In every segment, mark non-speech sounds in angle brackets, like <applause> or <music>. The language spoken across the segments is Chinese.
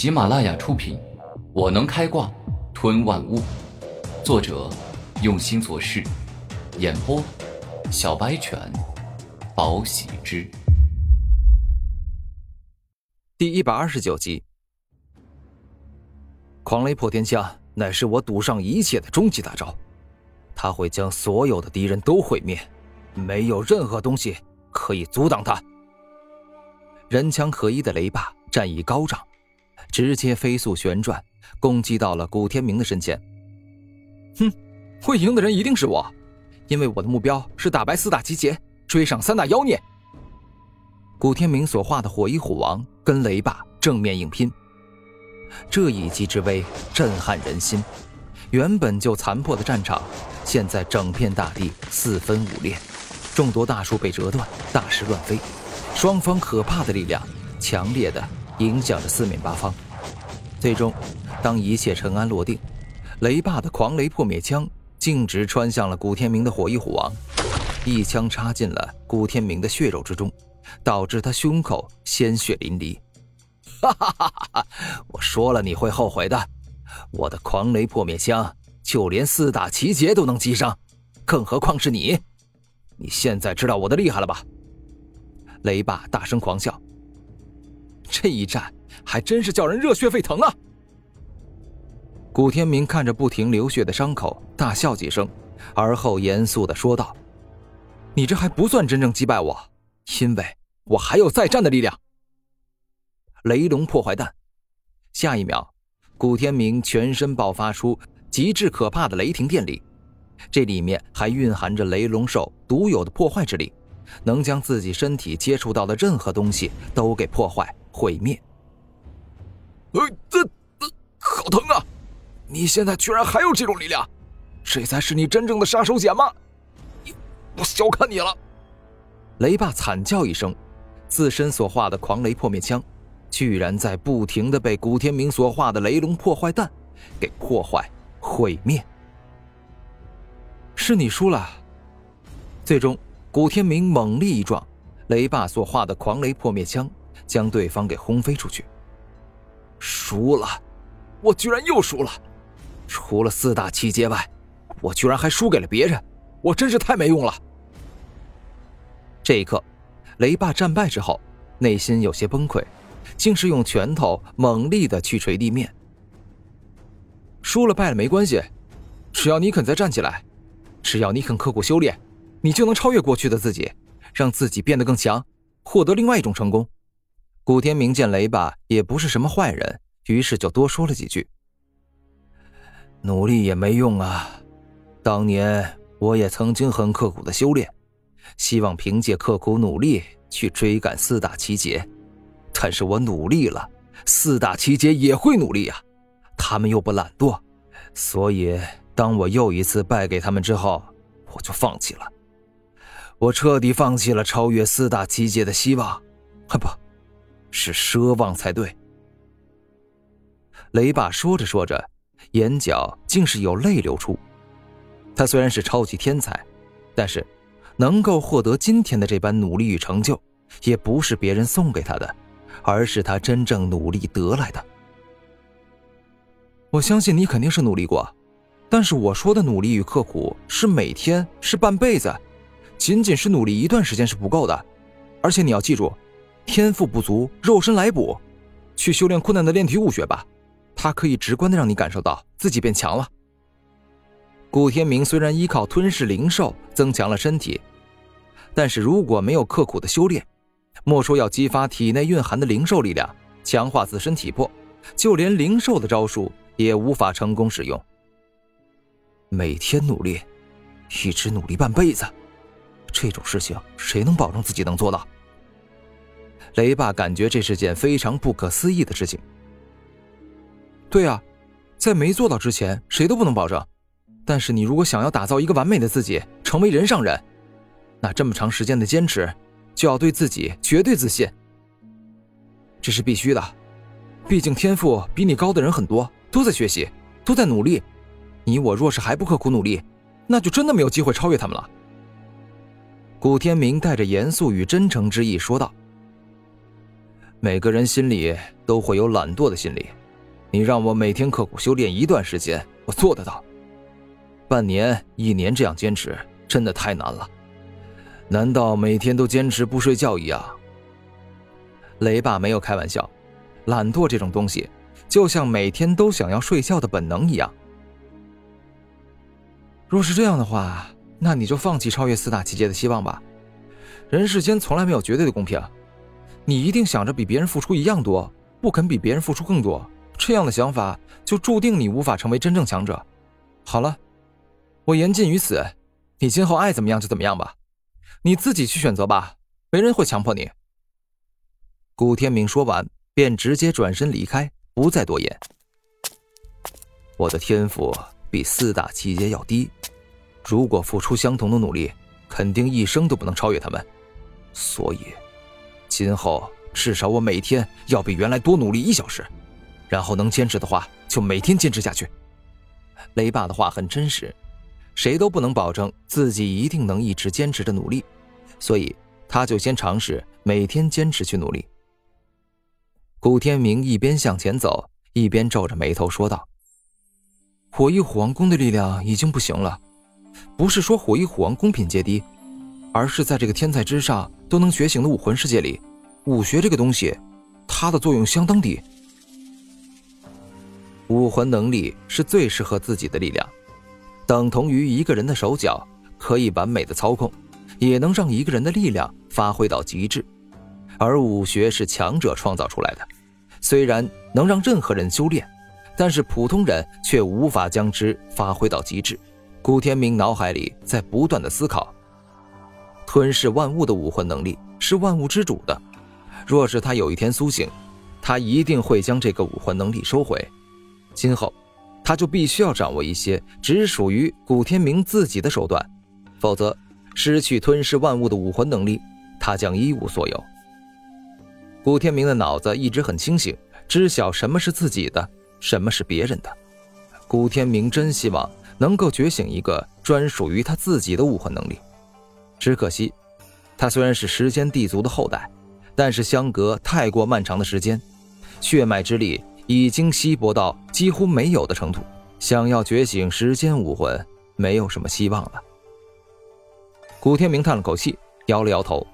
喜马拉雅出品，《我能开挂吞万物》，作者用心做事，演播小白犬，宝喜之，第一百二十九集。狂雷破天枪乃是我赌上一切的终极大招，他会将所有的敌人都毁灭，没有任何东西可以阻挡他。人枪合一的雷霸战意高涨，直接飞速旋转，攻击到了古天明的身前。哼，会赢的人一定是我，因为我的目标是打败四大奇杰，追上三大妖孽。古天明所画的火翼虎王跟雷霸正面硬拼。这一击之威震撼人心，原本就残破的战场，现在整片大地四分五裂，众多大树被折断，大石乱飞，双方可怕的力量强烈的影响着四面八方。最终，当一切尘埃落定，雷霸的狂雷破灭枪径直穿向了古天明的火翼虎王，一枪插进了古天明的血肉之中，导致他胸口鲜血淋漓。<laughs> 哈哈哈哈！我说了你会后悔的。我的狂雷破灭枪，就连四大奇杰都能击伤，更何况是你？你现在知道我的厉害了吧？雷霸大声狂笑。这一战还真是叫人热血沸腾啊！古天明看着不停流血的伤口，大笑几声，而后严肃的说道：“你这还不算真正击败我，因为我还有再战的力量。”雷龙破坏弹，下一秒，古天明全身爆发出极致可怕的雷霆电力，这里面还蕴含着雷龙兽独有的破坏之力，能将自己身体接触到的任何东西都给破坏毁灭。呃，这这好疼啊！你现在居然还有这种力量，这才是你真正的杀手锏吗？我小看你了！雷霸惨叫一声，自身所化的狂雷破灭枪。居然在不停的被古天明所化的雷龙破坏弹给破坏毁灭，是你输了。最终，古天明猛力一撞，雷霸所化的狂雷破灭枪将对方给轰飞出去。输了，我居然又输了！除了四大七阶外，我居然还输给了别人，我真是太没用了。这一刻，雷霸战败之后，内心有些崩溃。竟是用拳头猛力的去捶地面。输了败了没关系，只要你肯再站起来，只要你肯刻苦修炼，你就能超越过去的自己，让自己变得更强，获得另外一种成功。古天明见雷霸也不是什么坏人，于是就多说了几句：“努力也没用啊，当年我也曾经很刻苦的修炼，希望凭借刻苦努力去追赶四大奇杰。”但是我努力了，四大奇杰也会努力呀，他们又不懒惰，所以当我又一次败给他们之后，我就放弃了，我彻底放弃了超越四大奇杰的希望，啊 <laughs> 不，是奢望才对。雷爸说着说着，眼角竟是有泪流出。他虽然是超级天才，但是能够获得今天的这般努力与成就，也不是别人送给他的。而是他真正努力得来的。我相信你肯定是努力过，但是我说的努力与刻苦是每天，是半辈子，仅仅是努力一段时间是不够的。而且你要记住，天赋不足，肉身来补，去修炼困难的炼体武学吧，它可以直观的让你感受到自己变强了。古天明虽然依靠吞噬灵兽增强了身体，但是如果没有刻苦的修炼，莫说要激发体内蕴含的灵兽力量，强化自身体魄，就连灵兽的招数也无法成功使用。每天努力，一直努力半辈子，这种事情谁能保证自己能做到？雷霸感觉这是件非常不可思议的事情。对啊，在没做到之前，谁都不能保证。但是你如果想要打造一个完美的自己，成为人上人，那这么长时间的坚持。就要对自己绝对自信，这是必须的。毕竟天赋比你高的人很多，都在学习，都在努力。你我若是还不刻苦努力，那就真的没有机会超越他们了。古天明带着严肃与真诚之意说道：“每个人心里都会有懒惰的心理。你让我每天刻苦修炼一段时间，我做得到。半年、一年这样坚持，真的太难了。难道每天都坚持不睡觉一样？雷爸没有开玩笑，懒惰这种东西，就像每天都想要睡觉的本能一样。若是这样的话，那你就放弃超越四大奇劫的希望吧。人世间从来没有绝对的公平，你一定想着比别人付出一样多，不肯比别人付出更多，这样的想法就注定你无法成为真正强者。好了，我言尽于此，你今后爱怎么样就怎么样吧，你自己去选择吧，没人会强迫你。古天明说完，便直接转身离开，不再多言。我的天赋比四大奇劫要低，如果付出相同的努力，肯定一生都不能超越他们。所以，今后至少我每天要比原来多努力一小时，然后能坚持的话，就每天坚持下去。雷爸的话很真实，谁都不能保证自己一定能一直坚持着努力，所以他就先尝试每天坚持去努力。古天明一边向前走，一边皱着眉头说道：“火翼虎王宫的力量已经不行了，不是说火翼虎王宫品阶低，而是在这个天才之上都能觉醒的武魂世界里，武学这个东西，它的作用相当低。武魂能力是最适合自己的力量，等同于一个人的手脚，可以完美的操控，也能让一个人的力量发挥到极致。”而武学是强者创造出来的，虽然能让任何人修炼，但是普通人却无法将之发挥到极致。古天明脑海里在不断的思考：吞噬万物的武魂能力是万物之主的，若是他有一天苏醒，他一定会将这个武魂能力收回。今后，他就必须要掌握一些只属于古天明自己的手段，否则失去吞噬万物的武魂能力，他将一无所有。古天明的脑子一直很清醒，知晓什么是自己的，什么是别人的。古天明真希望能够觉醒一个专属于他自己的武魂能力，只可惜，他虽然是时间地族的后代，但是相隔太过漫长的时间，血脉之力已经稀薄到几乎没有的程度，想要觉醒时间武魂，没有什么希望了。古天明叹了口气，摇了摇头，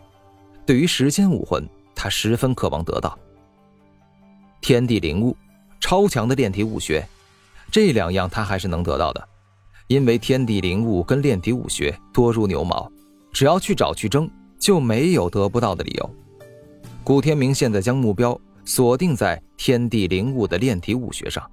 对于时间武魂。他十分渴望得到天地灵物、超强的炼体武学，这两样他还是能得到的，因为天地灵物跟炼体武学多如牛毛，只要去找去争，就没有得不到的理由。古天明现在将目标锁定在天地灵物的炼体武学上。